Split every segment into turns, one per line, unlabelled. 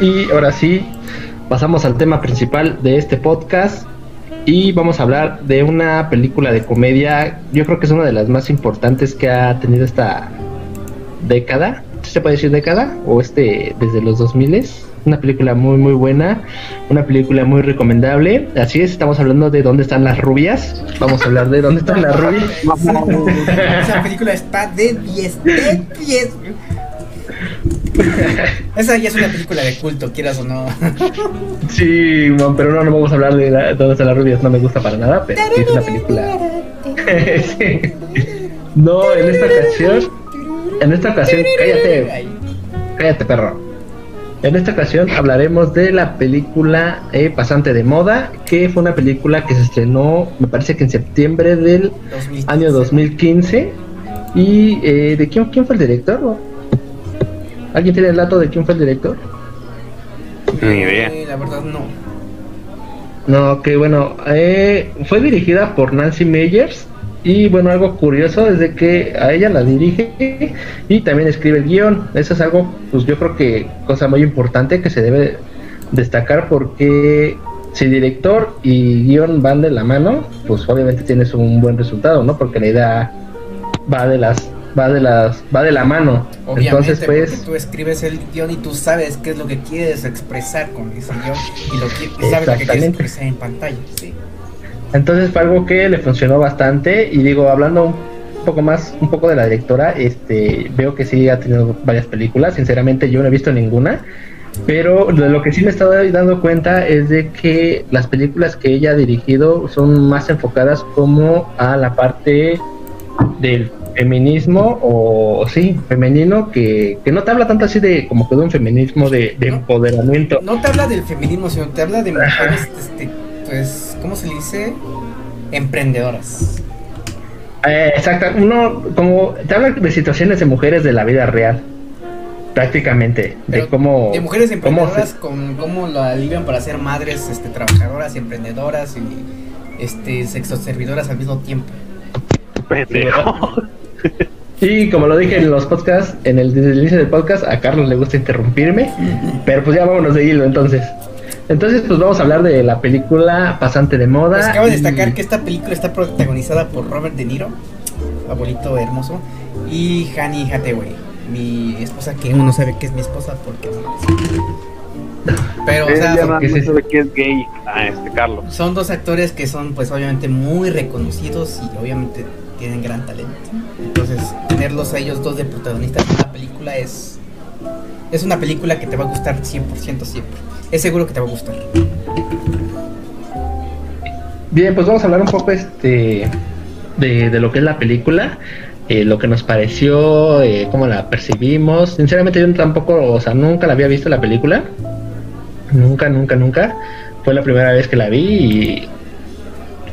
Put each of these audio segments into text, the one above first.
Y ahora sí, pasamos al tema principal de este podcast y vamos a hablar de una película de comedia, yo creo que es una de las más importantes que ha tenido esta década, ¿se puede decir década? O este, desde los 2000 una película muy muy buena, una película muy recomendable. Así es, estamos hablando de dónde están las rubias. Vamos a hablar de dónde están las rubias.
Esa película está de 10, de 10. Esa ya es una película de culto, quieras o no.
Sí, pero no, no vamos a hablar de están las rubias, no me gusta para nada, pero sí es una película. No, en esta ocasión, en esta ocasión, cállate, cállate perro. En esta ocasión hablaremos de la película eh, Pasante de Moda, que fue una película que se estrenó, me parece que en septiembre del año 2015. ¿Y eh, de quién, quién fue el director? ¿Alguien tiene el dato de quién fue el director?
Ni idea.
Eh, la verdad no.
No, que bueno, fue dirigida por Nancy Meyers y bueno, algo curioso es de que a ella la dirige y también escribe el guion. Eso es algo, pues yo creo que cosa muy importante que se debe destacar porque si director y guion van de la mano, pues obviamente tienes un buen resultado, ¿no? Porque la idea va de las va de las va de la mano.
Entonces, pues tú escribes el guion y tú sabes qué es lo que quieres expresar con ese guion y lo que sabes lo que quieres expresar en pantalla, sí.
Entonces fue algo que le funcionó bastante y digo, hablando un poco más, un poco de la directora, este, veo que sí ha tenido varias películas, sinceramente yo no he visto ninguna, pero de lo que sí me he estado dando cuenta es de que las películas que ella ha dirigido son más enfocadas como a la parte del feminismo o sí, femenino que, que no te habla tanto así de como que de un feminismo de, empoderamiento.
No te habla del feminismo, sino te habla de mujeres este, pues, ¿cómo se dice? Emprendedoras.
Eh, exacto, uno como te habla de situaciones de mujeres de la vida real, prácticamente, de cómo...
De mujeres emprendedoras, con cómo la alivian para ser madres este, trabajadoras, emprendedoras y este, sexoservidoras al mismo tiempo.
Y como lo dije en los podcasts, en el, inicio del podcast, a Carlos le gusta interrumpirme, pero pues ya vámonos de hilo entonces. Entonces, pues vamos a hablar de la película Pasante de Moda. Pues
acabo de destacar que esta película está protagonizada por Robert De Niro, abuelito hermoso, y Hani Hathaway, mi esposa, que uno no sabe que es mi esposa porque no
Pero, o sea, son, que es gay a este Carlos.
Son dos actores que son, pues, obviamente muy reconocidos y obviamente tienen gran talento. Entonces, tenerlos a ellos dos de protagonistas en la película es. Es una película que te va a gustar 100% siempre es seguro que te va a gustar.
Bien, pues vamos a hablar un poco este de, lo que es la película, eh, lo que nos pareció, eh, cómo la percibimos. Sinceramente yo tampoco, o sea, nunca la había visto la película. Nunca, nunca, nunca. Fue la primera vez que la vi y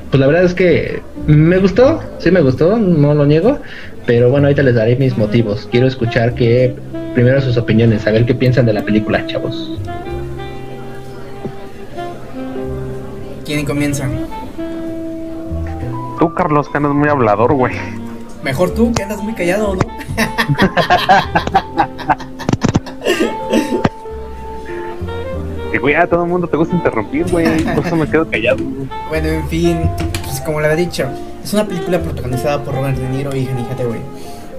pues la verdad es que me gustó, sí me gustó, no lo niego, pero bueno, ahorita les daré mis motivos. Quiero escuchar que primero sus opiniones, a ver qué piensan de la película, chavos.
¿Quién comienza?
Tú, Carlos, que andas muy hablador, güey.
Mejor tú, que andas muy callado, ¿no?
que, güey, a todo el mundo te gusta interrumpir, güey. Por eso me quedo callado.
Bueno, en fin, pues como le había dicho, es una película protagonizada por Robert De Niro y Annie Hathaway.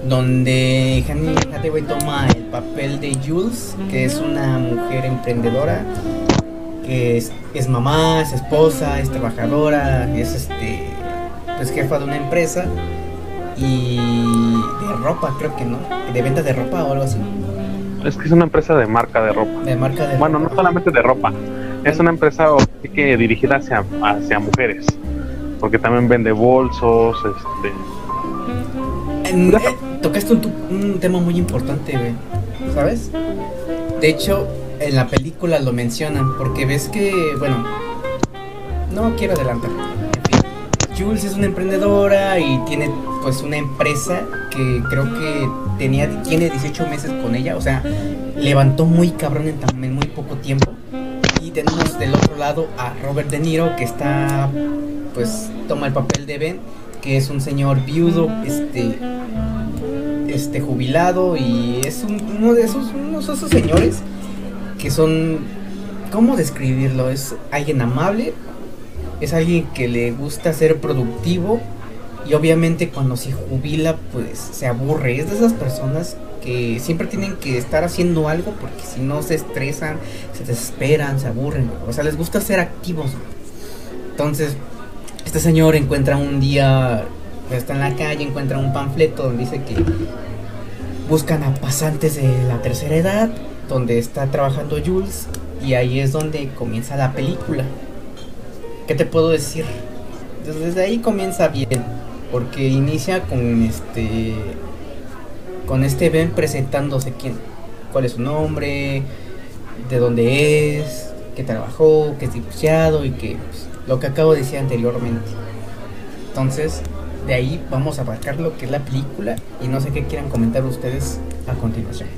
Donde Annie Hathaway toma el papel de Jules, que es una mujer emprendedora que es, mamá, es esposa, es trabajadora, es este pues jefa de una empresa y de ropa, creo que no, de venta de ropa o algo así.
Es que es una empresa de marca de ropa.
De marca de
Bueno, no solamente de ropa, es una empresa que dirigida hacia, hacia mujeres, porque también vende bolsos, este...
Eh, tocaste un, un tema muy importante, güey, ¿sabes? De hecho, en la película lo mencionan, porque ves que, bueno, no quiero adelantar. Jules es una emprendedora y tiene pues una empresa que creo que tenía tiene 18 meses con ella, o sea, levantó muy cabrón en, en muy poco tiempo. Y tenemos del otro lado a Robert De Niro que está pues toma el papel de Ben, que es un señor viudo, este este jubilado y es uno de esos unos de esos señores que son, ¿cómo describirlo? Es alguien amable, es alguien que le gusta ser productivo y obviamente cuando se jubila pues se aburre. Es de esas personas que siempre tienen que estar haciendo algo porque si no se estresan, se desesperan, se aburren. O sea, les gusta ser activos. Entonces, este señor encuentra un día, está en la calle, encuentra un panfleto donde dice que buscan a pasantes de la tercera edad, donde está trabajando Jules, y ahí es donde comienza la película. ¿Qué te puedo decir? Desde ahí comienza bien, porque inicia con este con este Ben presentándose quién, cuál es su nombre, de dónde es, que trabajó, que es divorciado y que pues, lo que acabo de decir anteriormente. Entonces, de ahí vamos a abarcar lo que es la película y no sé qué quieran comentar ustedes a continuación.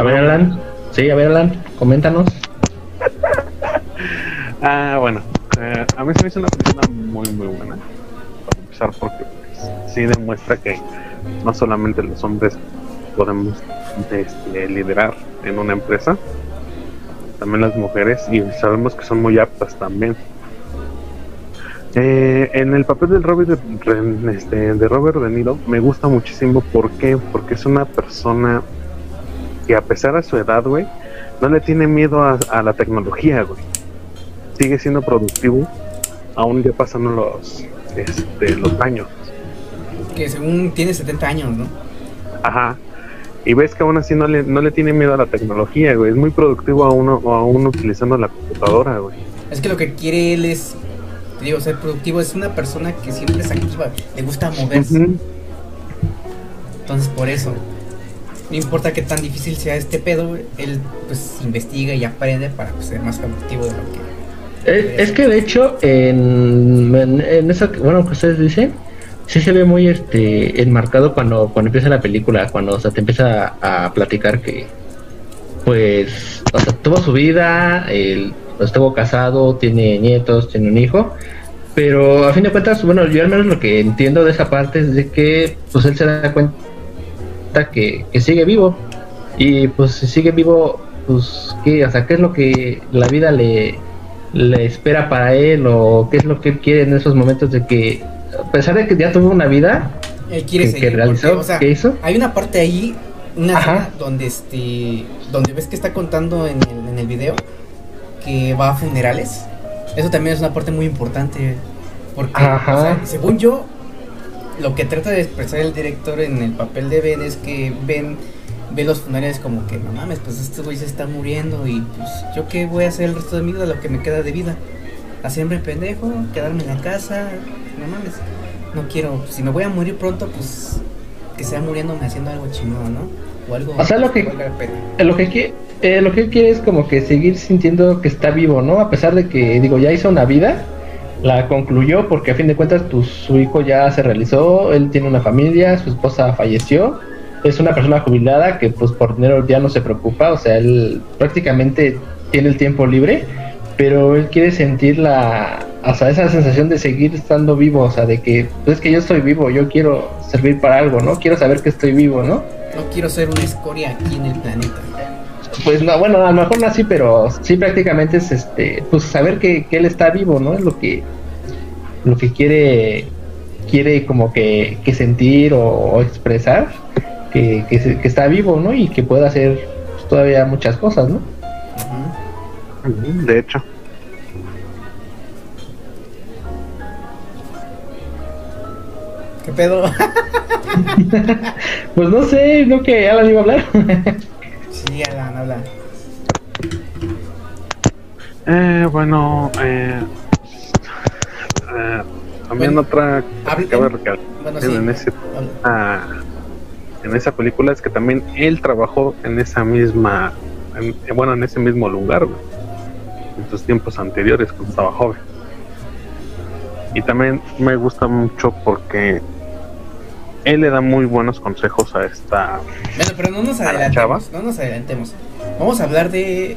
A ver, Alan. Sí, a ver, Alan, coméntanos.
ah, bueno, eh, a mí se me hizo una película muy, muy buena. Para empezar, porque pues, sí demuestra que no solamente los hombres podemos este, liderar en una empresa, también las mujeres, y sabemos que son muy aptas también. Eh, en el papel del Robert de, este, de Robert De Niro me gusta muchísimo. ¿Por qué? Porque es una persona que a pesar de su edad, güey, no le tiene miedo a, la tecnología, güey. Sigue siendo productivo, aún ya pasando los, este, los años.
Que según tiene 70 años, ¿no?
Ajá. Y ves que aún así no le, no le tiene miedo a la tecnología, güey. Es muy productivo a uno, aún utilizando la computadora, güey.
Es que lo que quiere él es, te digo, ser productivo. Es una persona que siempre es activa, le gusta moverse. Entonces, por eso, no importa qué tan difícil sea este pedo, él pues investiga y aprende para pues, ser más productivo de lo
que... Es, que de hecho, en, en, en eso, bueno, que ustedes dicen, sí se ve muy este enmarcado cuando, cuando empieza la película, cuando o te empieza a, platicar que pues o sea, tuvo su vida, él estuvo casado, tiene nietos, tiene un hijo, pero a fin de cuentas, bueno, yo al menos lo que entiendo de esa parte es de que pues él se da cuenta que, que sigue vivo. Y pues si sigue vivo, pues qué, o sea, qué es lo que la vida le, le espera para él o qué es lo que él quiere en esos momentos de que a pesar de que ya tuvo una vida
él quiere que, realizó, hizo? Hay una parte ahí, una donde este, donde ves que está contando en el, en el video que va a funerales. Eso también es una parte muy importante, porque según yo, lo que trata de expresar el director en el papel de Ben es que Ben ve los funerales como que no mames, pues este güey se está muriendo y pues yo qué voy a hacer el resto de mi vida, lo que me queda de vida. Hacerme pendejo, quedarme en la casa, no mames, no quiero, si me voy a morir pronto, pues que sea muriéndome haciendo algo chingón, ¿no? O algo
o sea, lo que, eh, lo que quiere, eh, lo que él quiere es como que seguir sintiendo que está vivo, ¿no? A pesar de que, digo, ya hizo una vida, la concluyó porque a fin de cuentas pues, su hijo ya se realizó, él tiene una familia, su esposa falleció, es una persona jubilada que pues por dinero ya no se preocupa, o sea, él prácticamente tiene el tiempo libre, pero él quiere sentir la, esa sensación de seguir estando vivo, o sea, de que, pues es que yo estoy vivo, yo quiero servir para algo, ¿no? Quiero saber que estoy vivo, ¿no?
No quiero ser una escoria aquí en el planeta.
Pues no, bueno, a lo mejor no así, pero sí prácticamente es este, pues saber que, él está vivo, ¿no? Es lo que, lo que quiere, quiere como que, que sentir o, expresar, que, que, está vivo, ¿no? Y que puede hacer todavía muchas cosas, ¿no?
De hecho.
¿Qué pedo?
pues no sé, no que Alan iba a hablar.
sí, Alan, habla.
Eh, bueno, eh, eh también otra que cabe recalcar en, ese, ah, en esa película es que también él trabajó en esa misma, bueno, en ese mismo lugar, en sus tiempos anteriores cuando estaba joven. Y también me gusta mucho porque él le da muy buenos consejos a esta.
Bueno, pero no nos adelantemos. No nos adelantemos. Vamos a hablar de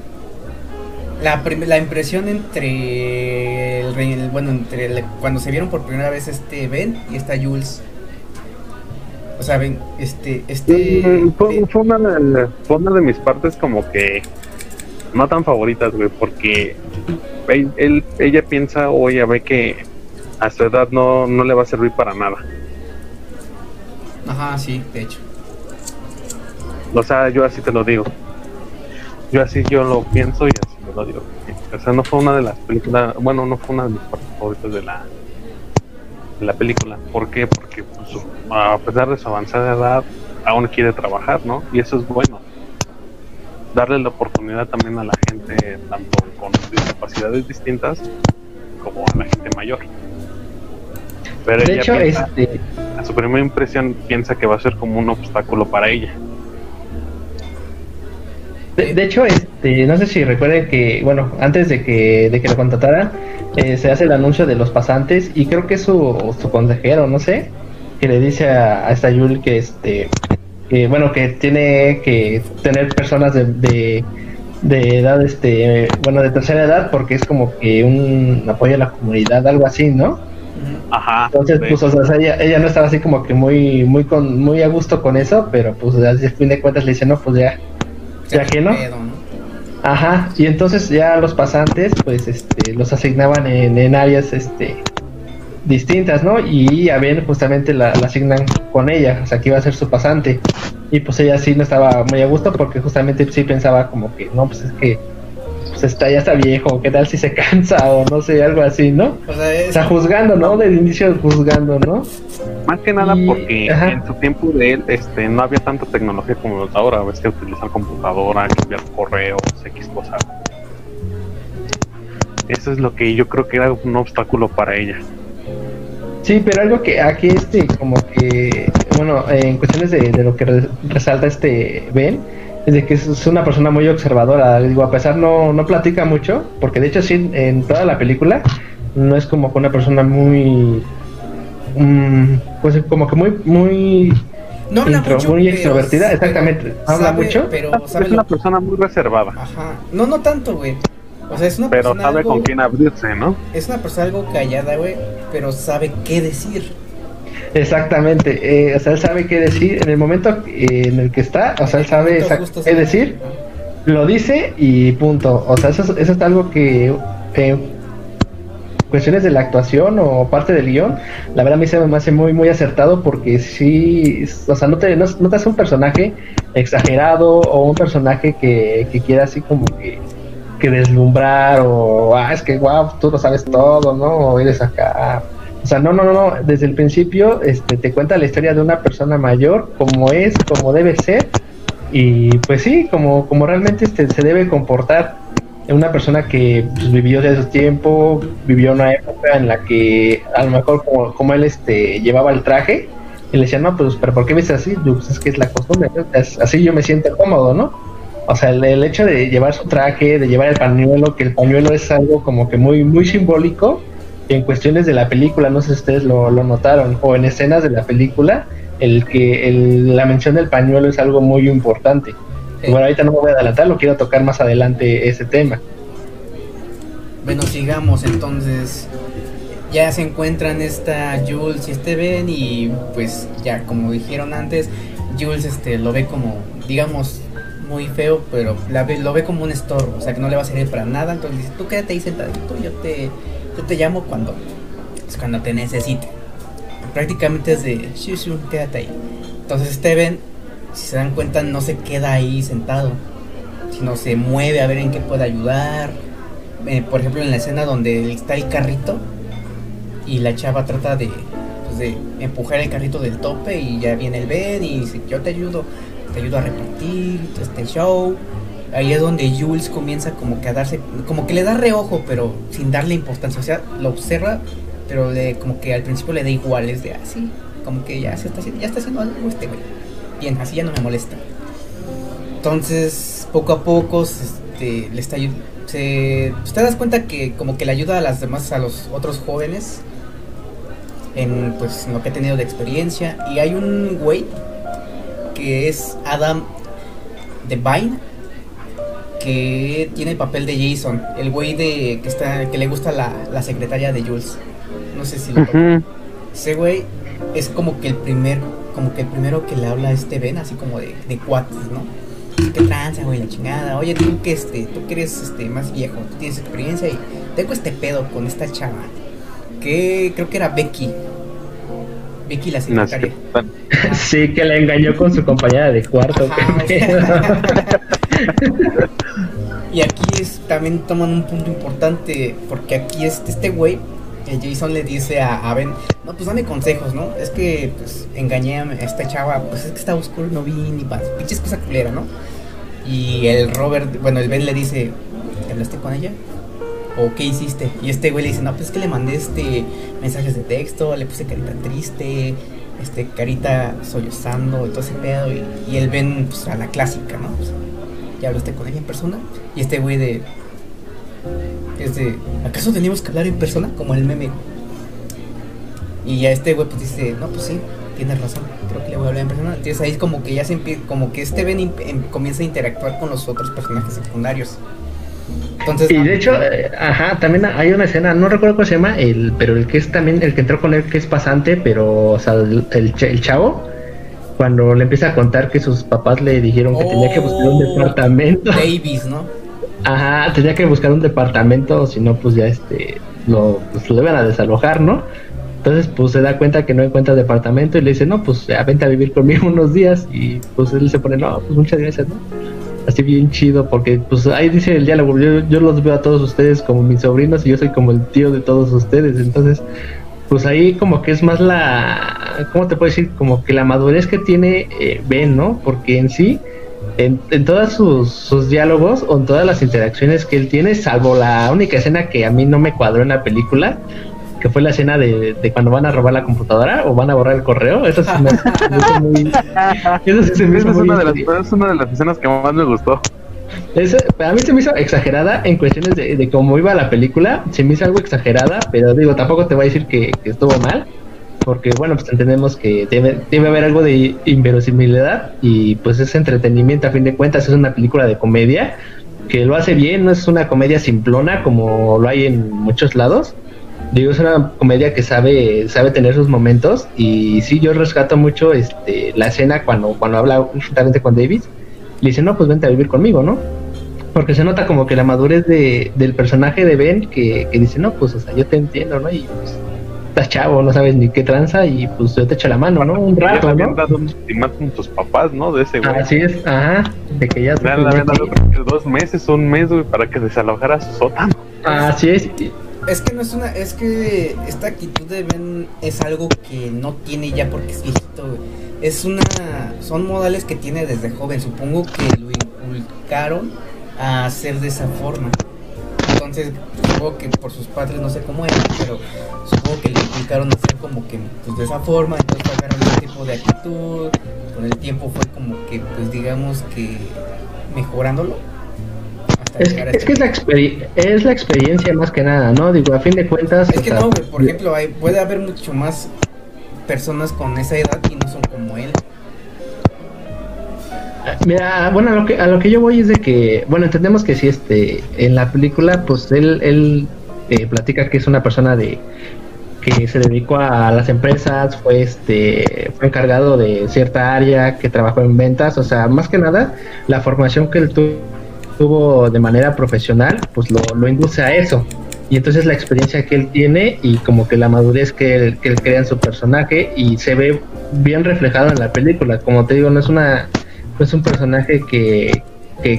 la, la impresión entre el, bueno entre cuando se vieron por primera vez este Ben y esta Jules. O sea, ven, este, este...
Mm, fue, fue, una de, fue una de mis partes como que no tan favoritas, güey, porque él, ella piensa o ella ve que a su edad no, no le va a servir para nada.
Ajá, sí, de hecho.
O sea, yo así te lo digo. Yo así yo lo pienso y así te lo digo. O sea, no fue una de las películas, bueno, no fue una de mis partes favoritas de la de la película. ¿Por qué? Porque pues, a pesar de su avanzada edad, aún quiere trabajar, ¿no? Y eso es bueno darle la oportunidad también a la gente, tanto con discapacidades distintas como a la gente mayor. Pero
de hecho, este...
a su primera impresión piensa que va a ser como un obstáculo para ella.
De, hecho, este, no sé si recuerden que, bueno, antes de que, de que lo contrataran, eh, se hace el anuncio de los pasantes y creo que es su, su consejero, no sé, que le dice a, a esta Yul que este bueno, que tiene que tener personas de, de, edad, este, bueno, de tercera edad, porque es como que un apoyo a la comunidad, algo así, ¿no?
Ajá.
Entonces, pues, o sea, ella, ella, no estaba así como que muy, muy con, muy a gusto con eso, pero pues a fin de cuentas le dice, no, pues ya, ya que no. Ajá, y entonces ya los pasantes, pues, este, los asignaban en, en áreas, este, distintas, ¿no? Y a Ben justamente la, asignan con ella, o sea, que iba a ser su pasante. Y pues ella sí no estaba muy a gusto porque justamente sí pensaba como que, no, pues es que pues está, ya está viejo, ¿qué tal si se cansa o no sé, algo así, ¿no? O sea, juzgando, ¿no? Del inicio juzgando, ¿no?
Más que nada porque en su tiempo de él este, no había tanta tecnología como ahora, ves que utilizar computadora, enviar correos, X cosas. Eso es lo que yo creo que era un obstáculo para ella.
Sí, pero algo que aquí este, como que, bueno, en cuestiones de, lo que resalta este Ben, de que es una persona muy observadora. Digo, a pesar no, no platica mucho, porque de hecho sí, en toda la película no es como que una persona muy, mm, pues como que muy, muy
no habla mucho,
muy extrovertida, exactamente. Habla mucho,
pero es una persona muy reservada.
Ajá. No, no tanto, güey. O sea, es una
pero sabe con quién abrirse, ¿no?
Es una persona algo callada, güey, pero sabe qué decir.
Exactamente, eh, o sea, él sabe qué decir en el momento eh, en el que está, o sea, él sabe qué decir, lo dice y punto. O sea, eso, eso es algo que eh, cuestiones de la actuación o parte del guion, la verdad a mí se me hace muy, muy acertado porque sí, o sea, no te, no, te hace un personaje exagerado o un personaje que, que quiera así como que que deslumbrar o, ah, es que guau, tú lo sabes todo, ¿no? O eres acá. O sea, no, no, no. Desde el principio este, te cuenta la historia de una persona mayor, como es, como debe ser, y pues sí, como, como realmente este, se debe comportar una persona que pues, vivió de su tiempo, vivió una época en la que a lo mejor como, como él este, llevaba el traje, y le decían, no, pues, pero ¿por qué ves así? Pues es que es la costumbre, así yo me siento cómodo, ¿no? O sea, el, hecho de llevar su traje, de llevar el pañuelo, que el pañuelo es algo como que muy, muy simbólico en cuestiones de la película, no sé si ustedes lo, notaron, o en escenas de la película, el que el, la mención del pañuelo es algo muy importante. Bueno, ahorita no me voy a adelantar, lo quiero tocar más adelante ese tema.
Bueno, sigamos entonces. Ya se encuentran esta Jules y este Ben y pues ya como dijeron antes, Jules este lo ve como digamos muy feo, pero la ve, lo ve como un estorbo, o sea que no le va a servir para nada. Entonces dice, tú quédate ahí sentadito, yo te, yo te llamo cuando, cuando te necesite. Prácticamente es de, sí, sí, quédate ahí. Entonces Steven, si se dan cuenta, no se queda ahí sentado, sino se mueve a ver en qué puede ayudar. Eh, por ejemplo, en la escena donde está el carrito y la chava trata de, pues, de empujar el carrito del tope y ya viene el Ben y dice, yo te ayudo te ayudo a repartir este show. Ahí es donde Jules comienza como que a darse, como que le da reojo, pero sin darle importancia. O sea, lo observa, pero le, como que al principio le da igual, es de así, ah, como que ya se está haciendo, ya está haciendo algo este güey. Bien, así ya no me molesta. Entonces, poco a poco, este, le está se, pues, te das cuenta que como que le ayuda a las demás, a los otros jóvenes en pues en lo que ha tenido de experiencia. Y hay un güey que es Adam Devine, que tiene el papel de Jason, el güey de que está que le gusta la, secretaria de Jules. No sé si lo Ese güey es como que el primer como que el primero que le habla a este Ben, así como de, de cuates, ¿no? ¿Qué tranza, güey? La chingada. Oye, tú que este, tú que eres este, más viejo, tú tienes experiencia y tengo este pedo con esta chava. Que creo que era Becky. Becky la secretaria.
sí, que la engañó con su compañera de cuarto.
y aquí es, también toman un punto importante, porque aquí este, este güey Jason le dice a, Ben, no, pues dame consejos, ¿no? Es que, pues, engañé a esta chava, pues es que estaba oscuro no vi ni para pinches cosa culera, ¿no? Y el Robert, bueno, el Ben le dice, ¿te hablaste con ella? ¿O qué hiciste? Y este güey le dice, no, pues es que le mandé este mensajes de texto, le puse carita triste, este, carita sollozando y todo ese pedo. Y, el Ben, pues, a la clásica, ¿no? ¿Ya hablaste con ella en persona? Y este güey de, es de, ¿acaso teníamos que hablar en persona? Como el meme. Y ya este güey pues dice, no, pues sí, tienes razón, creo que le voy a hablar en persona. Entonces ahí es como que ya se empieza, como que este Ben em, comienza a interactuar con los otros personajes secundarios.
Entonces, y de hecho, eh, ajá, también hay una escena, no recuerdo cómo se llama, el, pero el que es también, el que entró con él, que es pasante, pero, o sea, el, el, chavo, cuando le empieza a contar que sus papás le dijeron que tenía que buscar un oh, departamento.
Davis, ¿no?
Ajá, tenía que buscar un departamento, si no, pues ya este, lo, pues, lo deben a desalojar, ¿no? Entonces, pues se da cuenta que no encuentra departamento y le dice, no, pues ya vente a vivir conmigo unos días. Y pues él se pone, no, pues muchas gracias, ¿no? Así bien chido, porque pues ahí dice el diálogo, yo, yo los veo a todos ustedes como mis sobrinos y yo soy como el tío de todos ustedes. Entonces, pues ahí como que es más la, ¿cómo te puedo decir? Como que la madurez que tiene eh, Ben, ¿no? Porque en sí en, en todos sus, diálogos o en todas las interacciones que él tiene, salvo la única escena que a mí no me cuadró en la película, que fue la escena de, cuando van a robar la computadora o van a borrar el correo. Eso sí me, muy.
Eso sí es, una de las, es una de las escenas que más me gustó.
A mí se me hizo exagerada en cuestiones de, cómo iba la película. Se me hizo algo exagerada, pero digo, tampoco te voy a decir que estuvo mal porque bueno, pues entendemos que debe, debe haber algo de inverosimilidad y pues es entretenimiento a fin de cuentas, es una película de comedia que lo hace bien, no es una comedia simplona como lo hay en muchos lados. Digo, es una comedia que sabe sabe tener sus momentos y sí yo rescato mucho este la escena cuando cuando habla justamente con David, le dice, "No, pues vente a vivir conmigo", ¿no? Porque se nota como que la madurez de, del personaje de Ben que, que dice, "No, pues o sea, yo te entiendo", ¿no? Y pues estás chavo, no sabes ni qué tranza y pues yo te echo la mano, ¿no? Un rato, ¿no?
dado un con tus papás, ¿no? De ese güey.
Así es, ajá, de que ya...
Le habían dado dos meses, un mes, güey, para que desalojara su sótano.
Así es.
Es que no es una, es que esta actitud de Ben es algo que no tiene ya porque es viejito, güey. Es una, son modales que tiene desde joven, supongo que lo inculcaron a hacer de esa forma. Entonces, supongo que por sus padres no sé cómo era, pero supongo que le implicaron hacer como que pues, de esa forma, entonces agarraron ese tipo de actitud, con el tiempo fue como que, pues digamos que mejorándolo.
Es, es este que es la, es la experiencia más que nada, ¿no? Digo, a fin de cuentas...
Es que no, por ejemplo, hay, puede haber mucho más personas con esa edad y no son como él.
Mira, bueno, a lo que a lo que yo voy es de que, bueno, entendemos que si este en la película, pues él él eh, platica que es una persona de que se dedicó a las empresas, fue este fue encargado de cierta área, que trabajó en ventas, o sea, más que nada la formación que él tuvo de manera profesional, pues lo, lo induce a eso. Y entonces la experiencia que él tiene y como que la madurez que él, que él crea en su personaje y se ve bien reflejado en la película. Como te digo, no es una es un personaje que,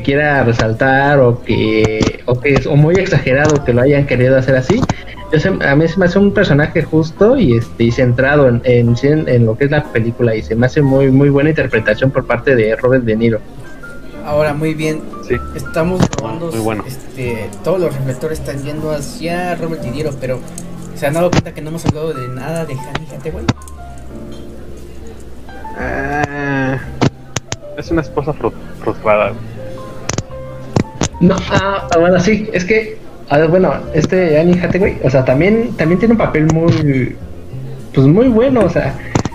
quiera resaltar o que, o que es o muy exagerado que lo hayan querido hacer así. a mí se me hace un personaje justo y este y centrado en, en, lo que es la película y se me hace muy muy buena interpretación por parte de Robert De Niro.
Ahora muy bien, estamos probando este, todos los reflectores están yendo hacia Robert De Niro, pero se han dado cuenta que no hemos hablado de nada de Hanny Hathaway.
Ah, es una esposa frustrada.
No, ah, bueno, sí, es que, bueno, este Annie Hathaway, o sea, también, también tiene un papel muy, pues muy bueno, o sea,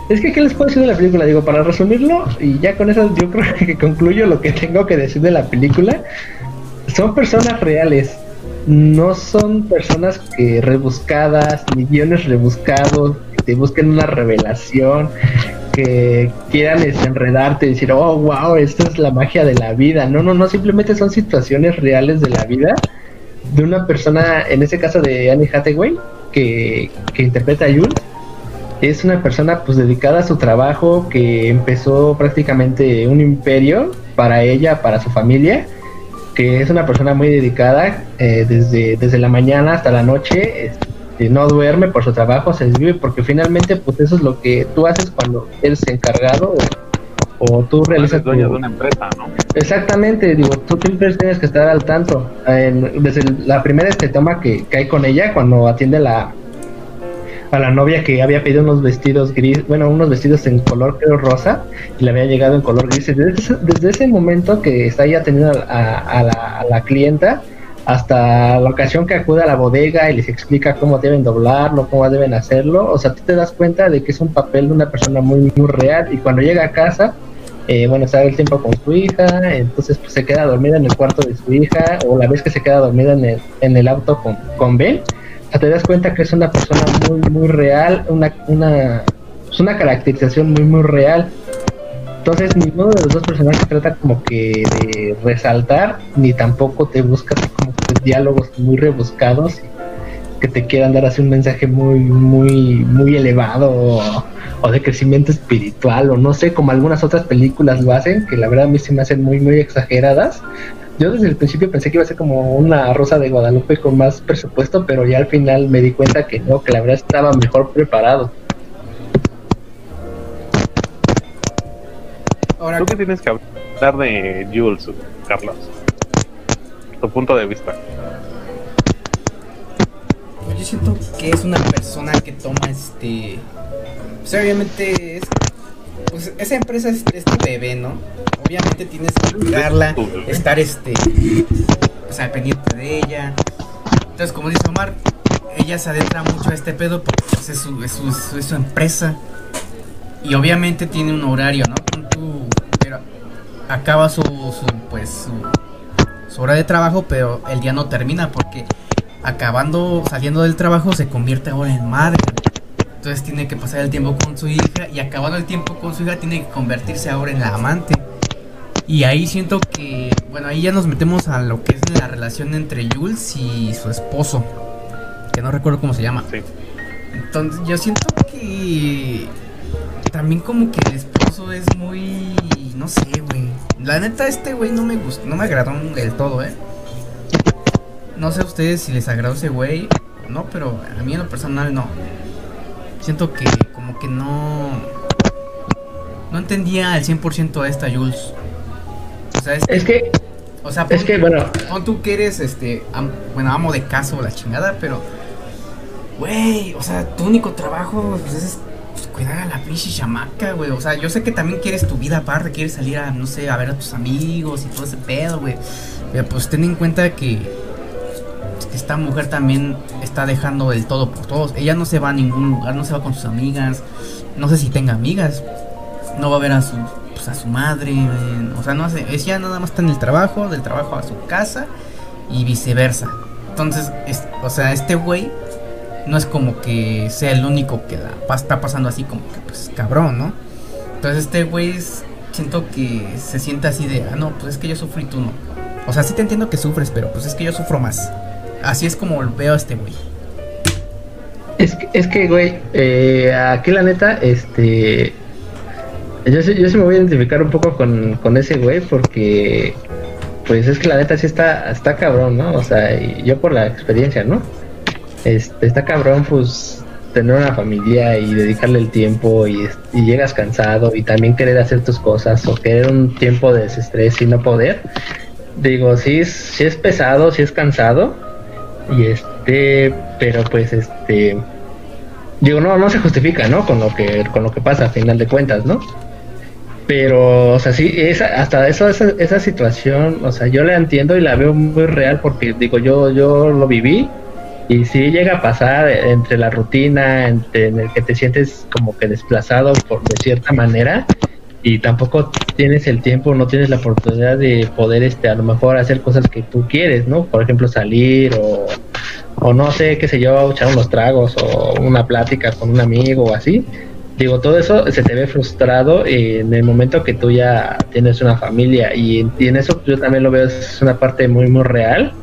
es que, ¿qué les puedo decir de la película? Digo, para resumirlo, y ya con eso yo creo que concluyo lo que tengo que decir de la película, son personas reales, no son personas que rebuscadas, ni guiones rebuscados, que te busquen una revelación, quieran desenredarte y decir, oh, wow, esto es la magia de la vida. No, no, no, simplemente son situaciones reales de la vida de una persona, en ese caso de Annie Hathaway, que, que interpreta a Jules. Es una persona pues dedicada a su trabajo, que empezó prácticamente un imperio para ella, para su familia, que es una persona muy dedicada eh, desde, desde la mañana hasta la noche, no duerme por su trabajo, se vive porque finalmente pues eso es lo que tú haces cuando eres encargado o, tú realizas...
dueño de una empresa, ¿no?
Exactamente, digo, tú siempre tienes que estar al tanto. desde la primera este toma que, que hay con ella, cuando atiende la, a la novia que había pedido unos vestidos gris, bueno, unos vestidos en color creo rosa, y le había llegado en color gris. Desde ese, momento que está ahí atendiendo a, la, clienta, hasta la ocasión que acude a la bodega y les explica cómo deben doblarlo, cómo deben hacerlo, o sea, tú te das cuenta de que es un papel de una persona muy, muy real, y cuando llega a casa, eh, bueno, está el tiempo con su hija, entonces pues, se queda dormida en el cuarto de su hija, o la vez que se queda dormida en el, en el auto con, con Ben, te das cuenta que es una persona muy, muy real, una, una, es una caracterización muy, muy real. Entonces, ninguno de los dos personajes trata como que de resaltar, ni tampoco te busca como que diálogos muy rebuscados que te quieran dar así un mensaje muy, muy, muy elevado o, de crecimiento espiritual, o no sé, como algunas otras películas lo hacen, que la verdad a mí se me hacen muy, muy exageradas. Yo desde el principio pensé que iba a ser como una Rosa de Guadalupe con más presupuesto, pero ya al final me di cuenta que no, que la verdad estaba mejor preparado.
¿Tú qué tienes que hablar de Jules, Carlos? Tu punto de vista.
Pues yo siento que es una persona que toma este. Pues obviamente es. Pues esa empresa es este bebé, ¿no? obviamente tienes que cuidarla, estar este, o sea, pendiente de ella. Entonces, como dice Omar, ella se adentra mucho a este pedo porque pues, es, su, es, su, empresa. Y obviamente tiene un horario, ¿no? pero acaba su, su pues, su, hora de trabajo, pero el día no termina porque acabando, saliendo del trabajo, se convierte ahora en madre. Entonces tiene que pasar el tiempo con su hija y acabando el tiempo con su hija tiene que convertirse ahora en la amante. Y ahí siento que, bueno, ahí ya nos metemos a lo que es la relación entre Jules y su esposo, que no recuerdo cómo se llama. Sí. Entonces yo siento que también como que el esposo es muy, no sé, güey. La neta este güey no me gustó, no me agradó del todo, ¿eh? No sé a ustedes si les agradó ese güey o no, pero a mí en lo personal no. Siento que como que no no entendía al 100% a esta Jules
es, que. O sea, es que, bueno.
tú que eres, este. bueno, amo de caso la chingada, pero. Güey, o sea, tu único trabajo pues, es cuidar a la pinche chamaca, güey. O sea, yo sé que también quieres tu vida aparte, quieres salir a, no sé, a ver a tus amigos y todo ese pedo, güey. Pero pues ten en cuenta que, esta mujer también está dejando el todo por todos. Ella no se va a ningún lugar, no se va con sus amigas. No sé si tenga amigas. No va a ver a sus a su madre, o sea, no hace, ella nada más está en el trabajo, del trabajo a su casa y viceversa. Entonces, o sea, este güey no es como que sea el único que la está pasando así como que pues cabrón, ¿no? Entonces este güey siento que se siente así de, ah, no, pues es que yo sufrí tú no. O sea, sí te entiendo que sufres, pero pues es que yo sufro más. Así es como veo a este güey.
Es que, es que güey, eh, aquí la neta, este, yo, yo sí me voy a identificar un poco con, ese güey porque pues es que la neta sí está, está cabrón, ¿no? O sea, yo por la experiencia, ¿no? Este, está cabrón pues tener una familia y dedicarle el tiempo y, llegas cansado y también querer hacer tus cosas o querer un tiempo de desestrés y no poder. Digo, sí es, sí es pesado, sí es cansado y este, pero pues este, digo, no, no se justifica, ¿no? Con lo que, con lo que pasa a final de cuentas, ¿no? Pero, o sea, sí, esa, hasta eso, esa, esa situación, o sea, yo la entiendo y la veo muy real porque, digo, yo, yo lo viví y sí llega a pasar entre la rutina, entre, en el que te sientes como que desplazado por, de cierta manera y tampoco tienes el tiempo, no tienes la oportunidad de poder, este, a lo mejor hacer cosas que tú quieres, ¿no? Por ejemplo, salir o, o no sé, qué sé yo, echar unos tragos o una plática con un amigo o así digo, todo eso se te ve frustrado en el momento que tú ya tienes una familia y, en eso yo también lo veo, es una parte muy, muy real.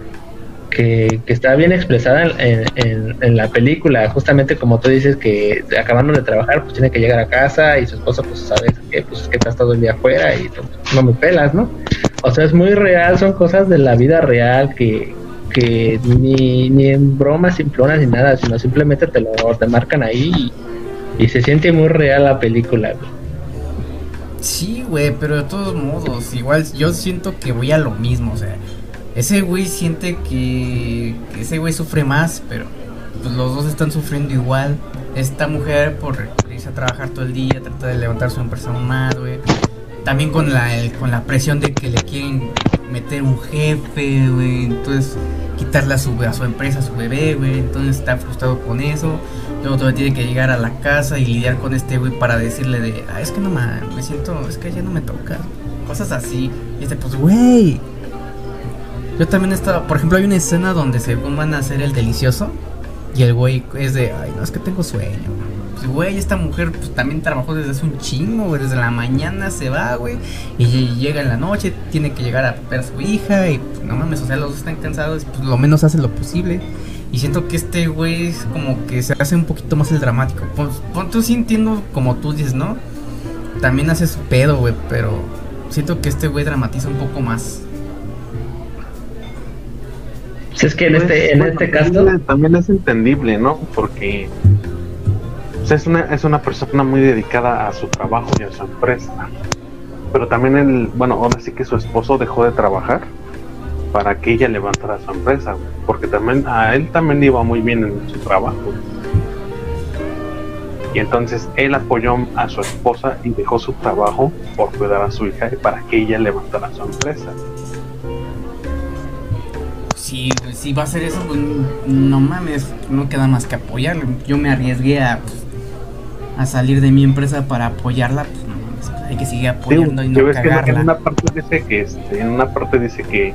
Que, está bien expresada en, la película, justamente como tú dices que acabando de trabajar, pues tiene que llegar a casa y su esposa pues sabes que pues que estás todo el día afuera y no me pelas, ¿no? O sea, es muy real, son cosas de la vida real que, que ni, ni en bromas simplonas ni nada, sino simplemente te lo te marcan ahí y, se siente muy real la película.
Sí, güey, pero de todos modos, igual yo siento que voy a lo mismo, o sea, ese güey siente que, ese güey sufre más, pero pues los dos están sufriendo igual. Esta mujer por irse a trabajar todo el día, trata de levantar su empresa más, güey. También con la, con la presión de que le quieren meter un jefe, güey. Entonces quitarle a su, a su empresa, a su bebé, güey. Entonces está frustrado con eso. Luego todavía tiene que llegar a la casa y lidiar con este güey para decirle de, ah, es que no me siento, es que ya no me toca. Cosas así. Y este, pues, güey. Yo también estaba, por ejemplo, hay una escena donde se van a hacer el delicioso. Y el güey es de, ay, no, es que tengo sueño. Pues, güey, esta mujer pues, también trabajó desde hace un chingo, güey. Desde la mañana se va, güey. Y llega en la noche, tiene que llegar a ver a su hija. Y pues, no mames, o sea, los dos están cansados. Pues lo menos hacen lo posible. Y siento que este güey es como que se hace un poquito más el dramático. Pues, pues tú sí entiendo como tú dices, ¿no? También hace su pedo, güey. Pero siento que este güey dramatiza un poco más.
Si es que en este, en este caso.
También es entendible, ¿no? Porque es, una, es una persona muy dedicada a su trabajo y a su empresa. Pero también él, bueno, ahora sí que su esposo dejó de trabajar para que ella levantara su empresa, porque también a él también iba muy bien en su trabajo. Y entonces él apoyó a su esposa y dejó su trabajo por cuidar a su hija y para que ella levantara su empresa.
Si, va a hacer eso, pues no mames, no queda más que apoyarlo. Yo me arriesgué a pues, a salir de mi empresa para apoyarla, pues, hay que seguir apoyando y no cagarla.
en una parte dice que este, en una parte dice que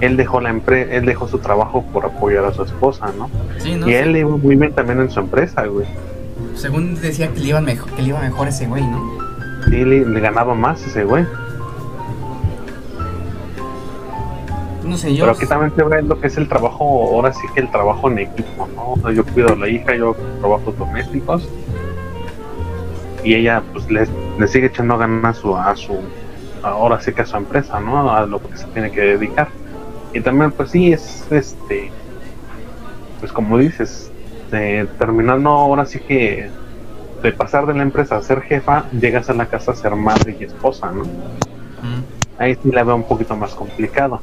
él dejó la empresa, él dejó su trabajo por apoyar a su esposa, ¿no? Y él le iba muy bien también en su empresa, güey.
Según decía que le iba mejor, que le iba mejor ese güey, ¿no?
Sí, le, ganaba más ese güey.
No sé, yo.
Pero aquí también se ve lo que es el trabajo, ahora sí que el trabajo en equipo, ¿no? yo cuido a la hija, yo trabajo domésticos y ella pues le, sigue echando ganas a su, a su, ahora sí que a su empresa, ¿no? A lo que se tiene que dedicar. Y también pues sí es este, pues como dices, terminando ahora sí que de pasar de la empresa a ser jefa, llegas a la casa a ser madre y esposa, ¿no? Ahí sí la veo un poquito más complicado.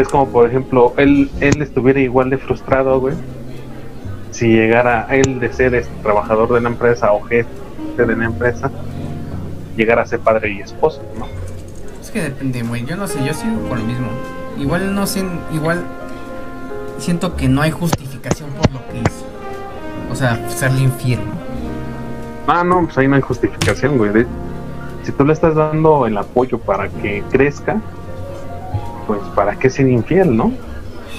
Es como por ejemplo, él, él estuviera igual de frustrado, güey, si llegara él de ser este, trabajador de la empresa o jefe de la empresa llegar a ser padre y esposo, ¿no?
Es que depende, güey. Yo no sé, yo sigo con lo mismo. Igual no sé, igual siento que no hay justificación por lo que hizo. O sea, serle infiel,
Ah, no, pues ahí no hay justificación, güey. Si tú le estás dando el apoyo para que crezca, pues para qué ser infiel, ¿no?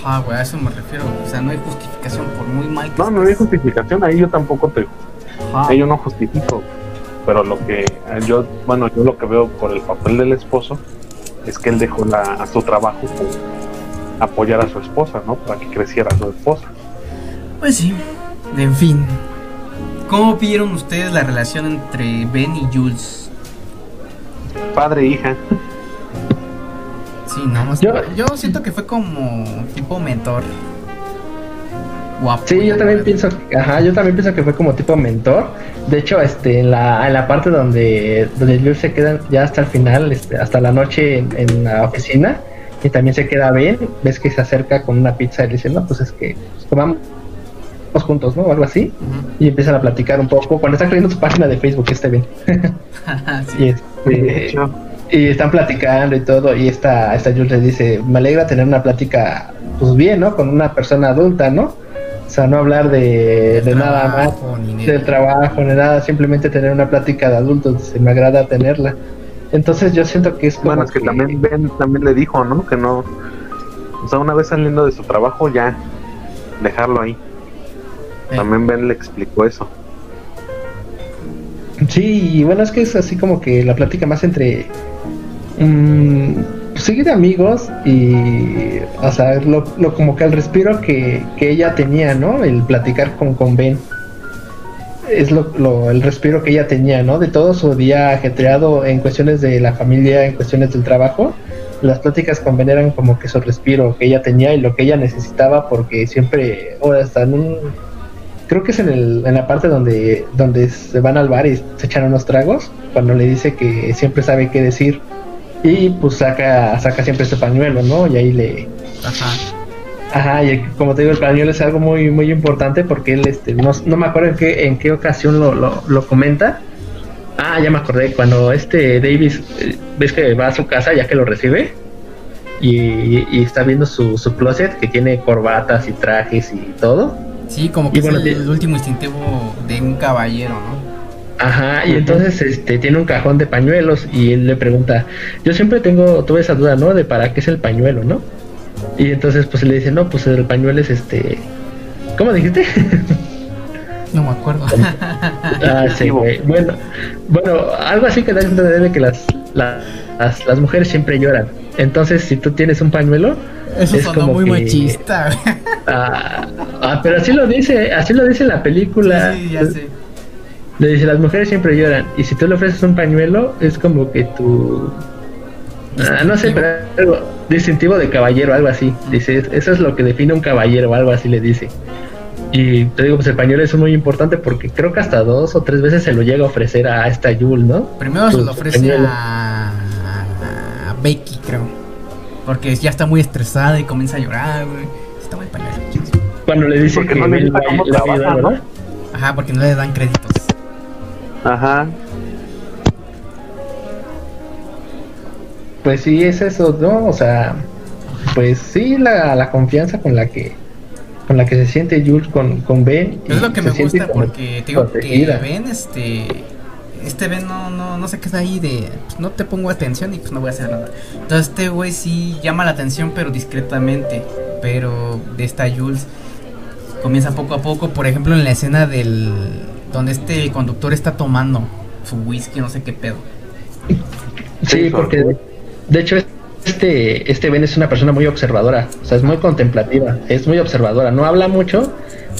Ah, güey, a eso me refiero. O sea, no hay justificación por muy mal
que No, no hay justificación. Ahí yo tampoco te yo no justifico, pero lo que yo, bueno, yo lo que veo por el papel del esposo es que él dejó la, a su trabajo apoyar a su esposa, ¿no? Para que creciera su esposa.
Pues sí, en fin. ¿Cómo vieron ustedes la relación entre Ben y Jules?
Padre e hija.
Sí, no, yo, yo siento que fue como tipo mentor
Sí, yo también pienso, ajá, yo también pienso que fue como tipo mentor. De hecho, este, en la, en la parte donde, donde se queda ya hasta el final, este, hasta la noche en, la oficina, y también se queda bien, ves que se acerca con una pizza y le dice, no, pues es que tomamos juntos, ¿no? O algo así. Y empiezan a platicar un poco. Cuando están creando su página de Facebook, esté bien. y, este, y están platicando y todo. Y esta, esta Jules le dice, me alegra tener una plática, pues bien, ¿no? Con una persona adulta, ¿no? O sea, no hablar de, nada más, del trabajo, ni nada, simplemente tener una plática de adultos, me agrada tenerla. Entonces yo siento que es
como Bueno, es que, también Ben también le dijo, ¿no? Que no... O sea, una vez saliendo de su trabajo ya dejarlo ahí. También Ben le explicó eso.
Sí, y bueno, es que es así como que la plática más entre. Um, sigue de amigos y. O sea, lo, como que el respiro que, que, ella tenía, ¿no? El platicar con, con Ben. Es lo, el respiro que ella tenía, ¿no? De todo su día ajetreado en cuestiones de la familia, en cuestiones del trabajo. Las pláticas con Ben eran como que su respiro que ella tenía y lo que ella necesitaba, porque siempre, o hasta en un creo que es en, el, en la parte donde, donde se van al bar y se echan unos tragos, cuando le dice que siempre sabe qué decir. Y pues saca, saca siempre ese pañuelo, ¿no? Y ahí le. Ajá. Ajá, y como te digo, el pañuelo es algo muy, muy importante porque él, este, no, no me acuerdo en qué, en qué ocasión lo, lo, comenta. Ah, ya me acordé, cuando este Davis, eh, ves que va a su casa ya que lo recibe y, y está viendo su, su closet que tiene corbatas y trajes y todo
Sí, como que es el, último instintivo de un caballero, ¿no?
Ajá, y entonces este tiene un cajón de pañuelos y él le pregunta, yo siempre tengo, tuve esa duda, ¿no? De para qué es el pañuelo, ¿no? Y entonces pues le dice, no, pues el pañuelo es este, ¿cómo dijiste?
No me acuerdo.
ah, sí, güey. Bueno, bueno, algo así que da entender que las, las, las mujeres siempre lloran. Entonces, si tú tienes un pañuelo,
eso es sonó muy machista.
Ah, ah, pero así lo dice, así lo dice la película.
Sí, ya sé.
Le dice, las mujeres siempre lloran. Y si tú le ofreces un pañuelo, es como que tu... Ah, no sé, pero algo distintivo de caballero, algo así. Dice, eso es lo que define un caballero, algo así le dice. Y te digo, pues el pañuelo es muy importante porque creo que hasta dos o tres veces se lo llega a ofrecer a esta Yul, ¿no?
Primero se lo ofrece a... a Becky, creo. Porque ya está muy estresada y comienza a llorar, güey. Está muy pañuelo.
Cuando le dice que no le la,
la ¿no? Ajá, porque no le dan créditos.
Ajá.
Pues sí, es eso, ¿no? O sea, pues sí, la, la confianza con la que con la que se siente Jules con, con Ben.
Es lo que me gusta porque te digo que Ben este este Ben no, no, no se queda ahí de, pues, no te pongo atención y pues no voy a hacer nada. Entonces este güey sí llama la atención, pero discretamente. Pero de esta Jules comienza poco a poco, por ejemplo en la escena del, donde este conductor está tomando su whisky, no sé qué pedo.
Sí, porque de hecho este, este Ben es una persona muy observadora, o sea, es muy contemplativa, es muy observadora, no habla mucho,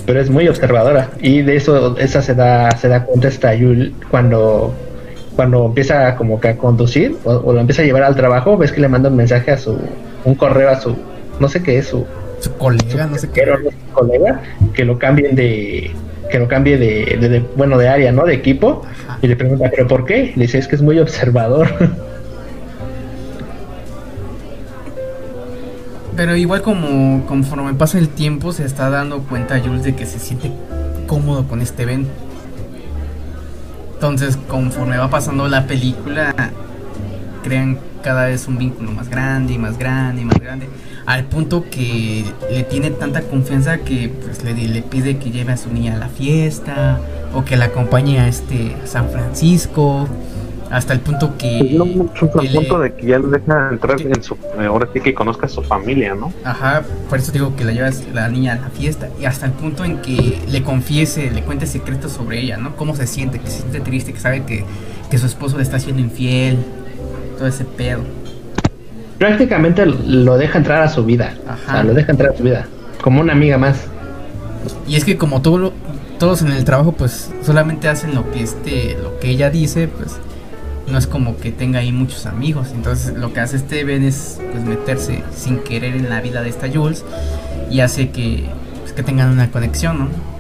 pero es muy observadora. Y de eso esa se da se da cuenta esta Yul cuando cuando empieza como que a conducir o, lo empieza a llevar al trabajo. Ves que le manda un mensaje a su un correo a su no sé qué es su
su colega no sé qué.
colega que lo cambien de que lo cambie de, bueno de área no de equipo. Y le pregunta pero por qué le dice es que es muy observador
Pero igual como conforme pasa el tiempo se está dando cuenta Jules de que se siente cómodo con este evento. Entonces conforme va pasando la película crean cada vez un vínculo más grande y más grande y más grande. Al punto que le tiene tanta confianza que pues le, le pide que lleve a su niña a la fiesta o que la acompañe a este San Francisco hasta el punto que.
Pues el punto de que ya le deja entrar en su. Eh, ahora sí que conozca a su familia, ¿no?
Ajá, por eso digo que la llevas la niña a la fiesta. Y hasta el punto en que le confiese, le cuente secretos sobre ella, ¿no? Cómo se siente, que se siente triste, que sabe que, que su esposo le está haciendo infiel. Todo ese pedo.
Prácticamente lo deja entrar a su vida. Ajá. O sea, lo deja entrar a su vida. Como una amiga más.
Y es que como todo todos en el trabajo pues solamente hacen lo que este lo que ella dice pues no es como que tenga ahí muchos amigos. Entonces lo que hace este Ben es pues, meterse sin querer en la vida de esta Jules y hace que, pues, que tengan una conexión, ¿no?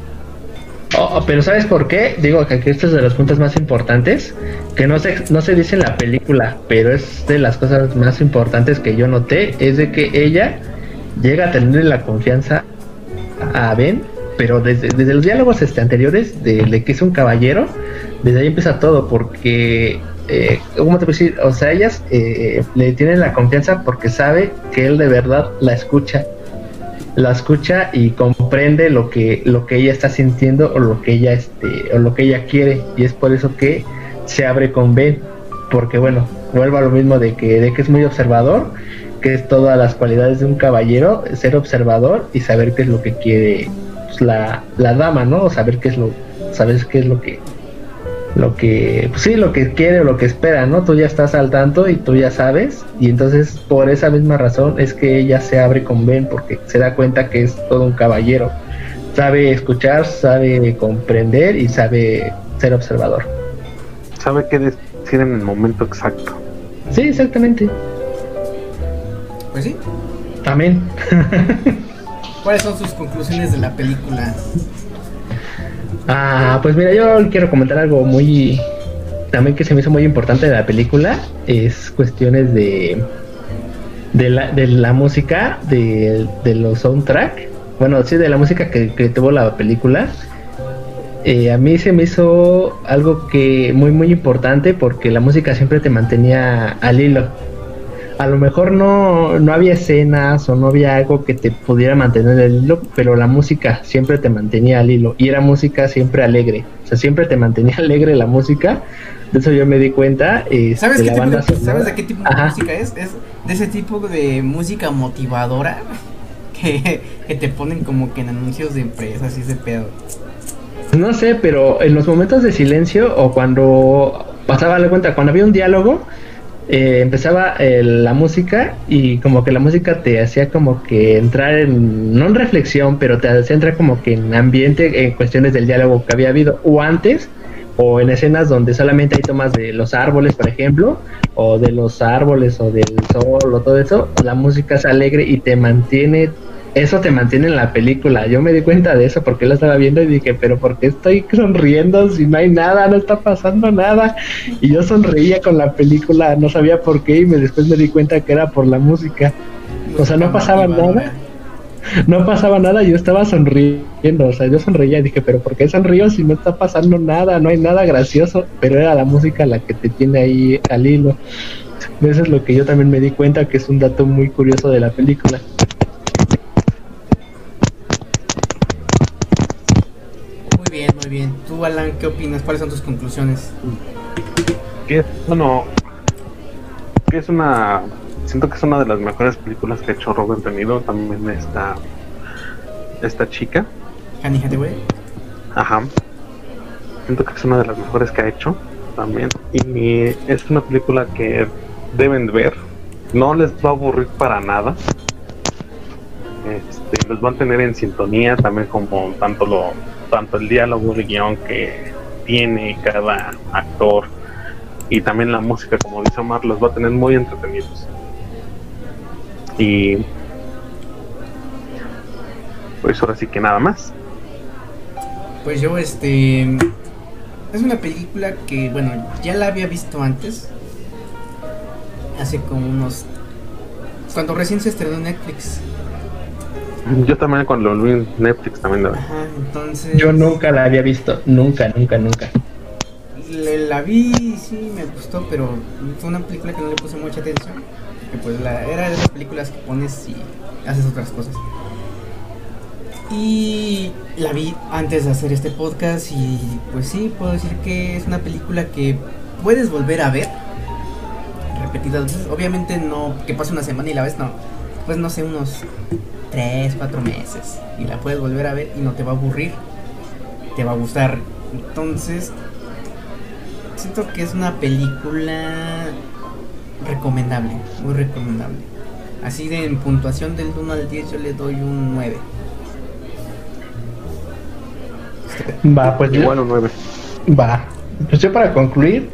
Oh, oh, pero ¿sabes por qué? Digo que este es de los puntos más importantes, que no se, no se dice en la película, pero es de las cosas más importantes que yo noté, es de que ella llega a tener la confianza a Ben, pero desde, desde los diálogos este, anteriores, de, de que es un caballero, desde ahí empieza todo, porque eh, ¿cómo te puedo decir? O sea, ellas eh, le tienen la confianza porque sabe que él de verdad la escucha. La escucha y comprende lo que, lo que ella está sintiendo o lo que ella este, o lo que ella quiere. Y es por eso que se abre con Ben. Porque bueno, vuelvo a lo mismo de que, de que es muy observador, que es todas las cualidades de un caballero, ser observador y saber qué es lo que quiere pues, la, la dama, ¿no? O saber qué es lo, saber qué es lo que lo que, pues sí, lo que quiere o lo que espera, ¿no? Tú ya estás al tanto y tú ya sabes, y entonces por esa misma razón es que ella se abre con Ben porque se da cuenta que es todo un caballero. Sabe escuchar, sabe comprender y sabe ser observador.
Sabe qué decir en el momento exacto.
Sí, exactamente.
Pues sí.
Amén.
¿Cuáles son sus conclusiones de la película?
Ah, pues mira, yo quiero comentar algo muy también que se me hizo muy importante de la película es cuestiones de de la, música de, de los soundtrack bueno sí de la música que, tuvo la película. Eh, a mí se me hizo algo que muy muy importante porque la música siempre te mantenía al hilo a lo mejor no, no había escenas o no había algo que te pudiera mantener el hilo, pero la música siempre te mantenía al hilo y era música siempre alegre, o sea, siempre te mantenía alegre la música. De eso yo me di cuenta.
Este, ¿Sabes, qué tipo de, ¿Sabes de qué tipo de música es? Es de ese tipo de música motivadora que, que te ponen como que en anuncios de empresas y ese pedo.
No sé, pero en los momentos de silencio o cuando pasaba la cuenta, cuando había un diálogo, eh, empezaba eh, la música y como que la música te hacía como que entrar en, no en reflexión, pero te hacía entrar como que en ambiente, en cuestiones del diálogo que había habido, o antes, o en escenas donde solamente hay tomas de los árboles, por ejemplo, o de los árboles, o del sol, o todo eso, la música es alegre y te mantiene eso te mantiene en la película. Yo me di cuenta de eso porque la estaba viendo y dije, pero ¿por qué estoy sonriendo si no hay nada, no está pasando nada? Y yo sonreía con la película, no sabía por qué y me, después me di cuenta que era por la música. O sea, no pasaba nada. No pasaba nada, yo estaba sonriendo, o sea, yo sonreía y dije, pero ¿por qué sonrío si no está pasando nada? No hay nada gracioso, pero era la música la que te tiene ahí al hilo. Eso es lo que yo también me di cuenta, que es un dato muy curioso de la película.
Bien. Tú, Alan, ¿qué opinas? ¿Cuáles son tus conclusiones?
Que, bueno, que es una. Siento que es una de las mejores películas que ha hecho Robert De También esta. Esta chica.
Annie Hathaway.
Ajá. Siento que es una de las mejores que ha hecho también. Y es una película que deben ver. No les va a aburrir para nada. Este, los van a tener en sintonía también como tanto lo tanto el diálogo, el guion que tiene cada actor y también la música, como dice Omar, los va a tener muy entretenidos. Y pues ahora sí que nada más.
Pues yo, este. Es una película que, bueno, ya la había visto antes. Hace como unos. Cuando recién se estrenó en Netflix.
Yo también cuando lo vi en Netflix también la vi.
Ajá, entonces...
Yo nunca la había visto, nunca, nunca, nunca.
la vi, sí, me gustó, pero fue una película que no le puse mucha atención. Que pues la, era de esas películas que pones y haces otras cosas. Y la vi antes de hacer este podcast y pues sí, puedo decir que es una película que puedes volver a ver repetidas veces. Obviamente no que pase una semana y la ves, no. Pues no sé, unos 3, 4 meses y la puedes volver a ver y no te va a aburrir, te va a gustar. Entonces, siento que es una película recomendable, muy recomendable. Así de en puntuación del 1 al 10 yo le doy un 9.
Va, pues
igual un 9.
Va. Pues yo para concluir,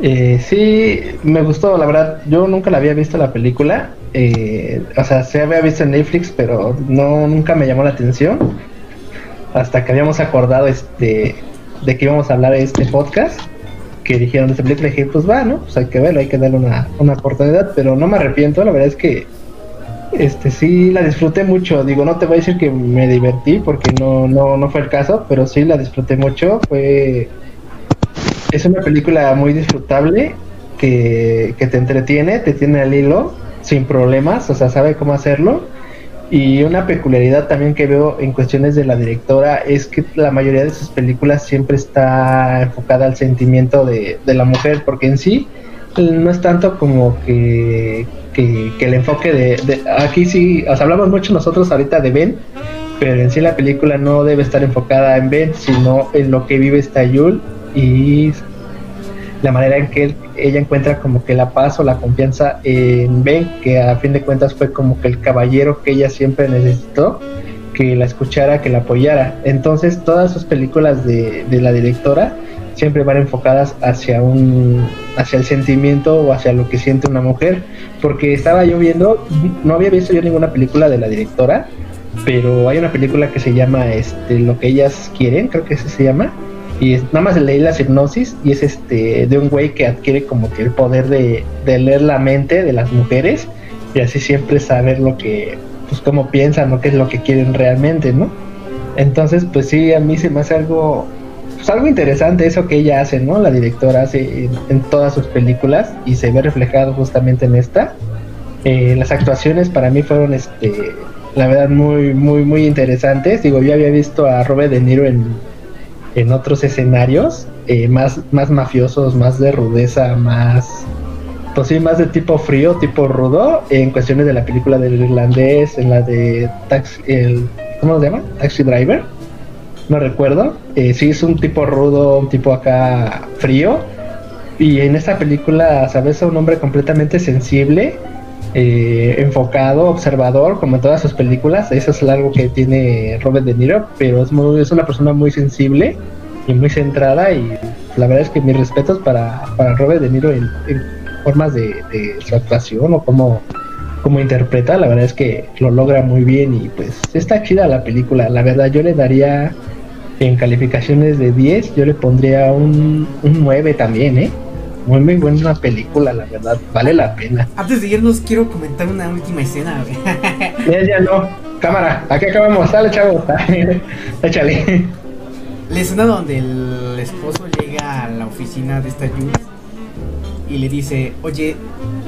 eh, sí, me gustó, la verdad. Yo nunca la había visto la película eh, o sea, se había visto en Netflix, pero no nunca me llamó la atención. Hasta que habíamos acordado este de que íbamos a hablar de este podcast, que dijeron esta película, dije, pues va, ¿no? Pues hay que verlo, hay que darle una, una oportunidad, pero no me arrepiento, la verdad es que este sí la disfruté mucho. Digo, no te voy a decir que me divertí, porque no, no, no fue el caso, pero sí la disfruté mucho. Fue es una película muy disfrutable que, que te entretiene, te tiene al hilo sin problemas, o sea, sabe cómo hacerlo. Y una peculiaridad también que veo en cuestiones de la directora es que la mayoría de sus películas siempre está enfocada al sentimiento de, la mujer, porque en sí no es tanto como que, que, el enfoque de, Aquí sí, o sea, hablamos mucho nosotros ahorita de Ben, pero en sí la película no debe estar enfocada en Ben, sino en lo que vive esta Yul y la manera en que ella encuentra como que la paz o la confianza en Ben, que a fin de cuentas fue como que el caballero que ella siempre necesitó, que la escuchara, que la apoyara. Entonces todas sus películas de, de la directora siempre van enfocadas hacia un hacia el sentimiento o hacia lo que siente una mujer porque estaba yo viendo no había visto yo ninguna película de la directora pero hay una película que se llama este lo que ellas quieren creo que ese se llama y nada más leí la hipnosis y es este de un güey que adquiere como que el poder de, leer la mente de las mujeres y así siempre saber lo que pues cómo piensan o qué es lo que quieren realmente no entonces pues sí a mí se me hace algo pues algo interesante eso que ella hace no la directora hace en, en todas sus películas y se ve reflejado justamente en esta. Eh, las actuaciones para mí fueron este la verdad muy muy muy interesantes. Digo yo había visto a Robert De Niro en en otros escenarios eh, más, más mafiosos, más de rudeza, más, pues sí, más de tipo frío, tipo rudo, en cuestiones de la película del irlandés, en la de Taxi, el, ¿cómo se llama? Taxi Driver, no recuerdo, eh, sí es un tipo rudo, un tipo acá frío, y en esta película, sabes, un hombre completamente sensible, eh, enfocado, observador, como en todas sus películas. Eso es algo que tiene Robert De Niro, pero es, muy, es una persona muy sensible y muy centrada. Y la verdad es que mis respetos para, para Robert De Niro en, formas de, su actuación o cómo, cómo interpreta. La verdad es que lo logra muy bien y pues está chida la película. La verdad, yo le daría en calificaciones de 10, yo le pondría un, un 9 también, ¿eh? Muy muy buena película, la verdad, vale la pena.
Antes de irnos quiero comentar una última escena,
Ya, ya no. Cámara, aquí acabamos, dale chavo. Échale.
La escena donde el esposo llega a la oficina de esta Jules y le dice, oye,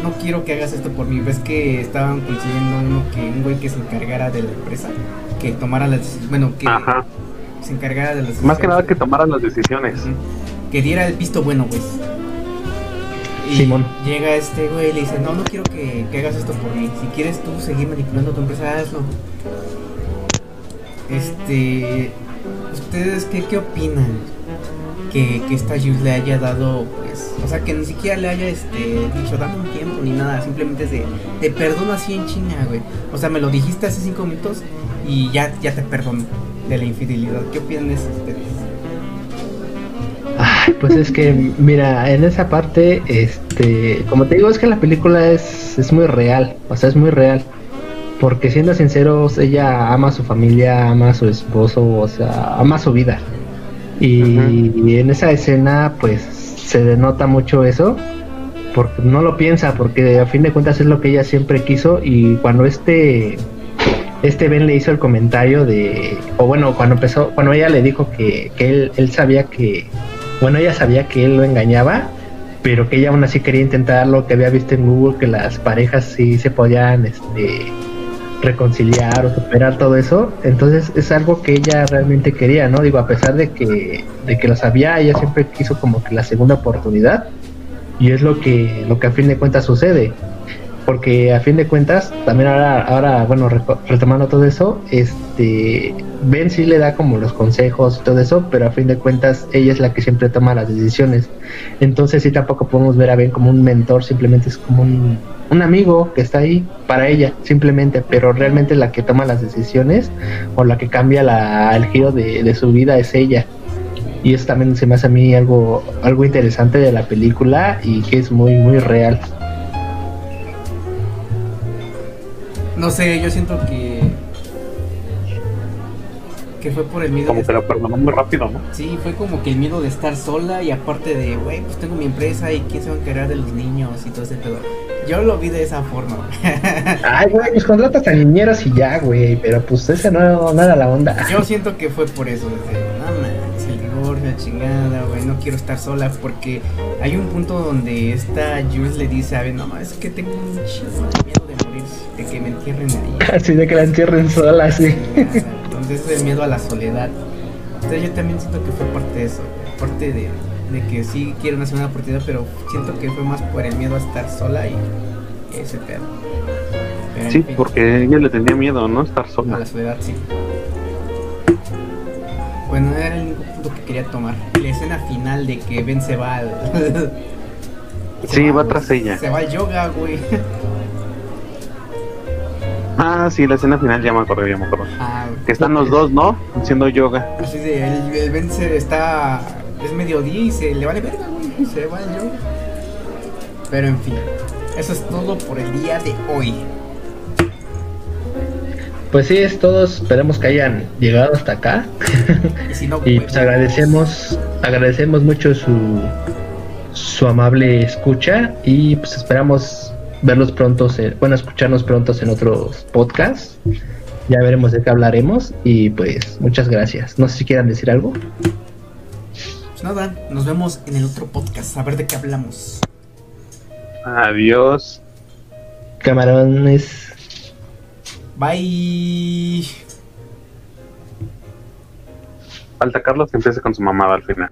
no quiero que hagas esto por mí. Ves que estaban consiguiendo uno que un güey que se encargara de la empresa, que tomara las decisiones, bueno, que se encargara de las decisiones.
Más que nada que tomara las decisiones.
Que diera el visto bueno, güey. Y llega este güey y le dice, no, no quiero que, hagas esto por mí. Si quieres tú seguir manipulando tu empresa, hazlo. Este... ¿Ustedes qué, qué opinan? Que, que esta Jules le haya dado, pues... O sea, que ni siquiera le haya este, dicho, dame un tiempo ni nada. Simplemente es de, te perdono así en China, güey. O sea, me lo dijiste hace cinco minutos y ya, ya te perdono de la infidelidad. ¿Qué opinan de eso ustedes?
Pues es que, mira, en esa parte, este, como te digo, es que la película es, es muy real, o sea, es muy real. Porque siendo sinceros, ella ama a su familia, ama a su esposo, o sea, ama su vida. Y, en esa escena, pues, se denota mucho eso, porque no lo piensa, porque a fin de cuentas es lo que ella siempre quiso. Y cuando este, este Ben le hizo el comentario de, o bueno, cuando empezó, cuando ella le dijo que, que él, él sabía que, bueno, ella sabía que él lo engañaba, pero que ella aún así quería intentar lo que había visto en Google, que las parejas sí se podían este, reconciliar o superar todo eso. Entonces es algo que ella realmente quería, ¿no? Digo, a pesar de que, de que lo sabía, ella siempre quiso como que la segunda oportunidad. Y es lo que, lo que a fin de cuentas sucede porque a fin de cuentas, también ahora, ahora bueno, retomando todo eso, este, Ben sí le da como los consejos y todo eso, pero a fin de cuentas ella es la que siempre toma las decisiones. Entonces sí tampoco podemos ver a Ben como un mentor, simplemente es como un, un amigo que está ahí para ella, simplemente, pero realmente la que toma las decisiones o la que cambia la, el giro de, su vida es ella y eso también se me hace a mí algo algo interesante de la película y que es muy muy real.
No sé, yo siento que. Que fue por el miedo.
Como que la perdonó muy rápido, ¿no?
Sí, fue como que el miedo de estar sola y aparte de, güey, pues tengo mi empresa y quién se va a encargar de los niños y todo ese pedo. Yo lo vi de esa forma,
Ay, güey, pues contratas a niñeros y ya, güey, pero pues ese no, no era la onda.
Yo siento que fue por eso, desde, no man, el rigor, la chingada, güey, no quiero estar sola porque hay un punto donde esta Jules le dice a ver, no, es que tengo un chingo de miedo de que me entierren ahí.
Así de que la entierren sola, sí.
Entonces es el miedo a la soledad. Entonces yo también siento que fue parte de eso, parte de, de que sí quiero una segunda oportunidad, pero siento que fue más por el miedo a estar sola y ese pedo.
sí, porque ella le tenía miedo, ¿no? Estar sola.
A la soledad, sí. Bueno, era el único punto que quería tomar. La escena final de que Ben se va al...
sí, va, tras ella.
Se va al yoga, güey.
Ah, sí, la escena final ya me acuerdo, ya me acuerdo. Ah, que están los dos, ¿no? Haciendo yoga.
Así de, el, el Ben se está... Es mediodía y se le vale verga, güey. Se va al yoga. Pero en fin, eso es todo por el día de hoy.
Pues sí, es todo. Esperemos que hayan llegado hasta acá. Y, pues, pues agradecemos, agradecemos mucho su, su amable escucha y pues esperamos verlos pronto, bueno, escucharnos pronto en otros podcasts. Ya veremos de qué hablaremos y pues muchas gracias. No sé si quieran decir algo.
Pues nada, nos vemos en el otro podcast, a ver de qué hablamos.
Adiós.
Camarones.
Bye.
Falta Carlos que empiece con su mamada al final.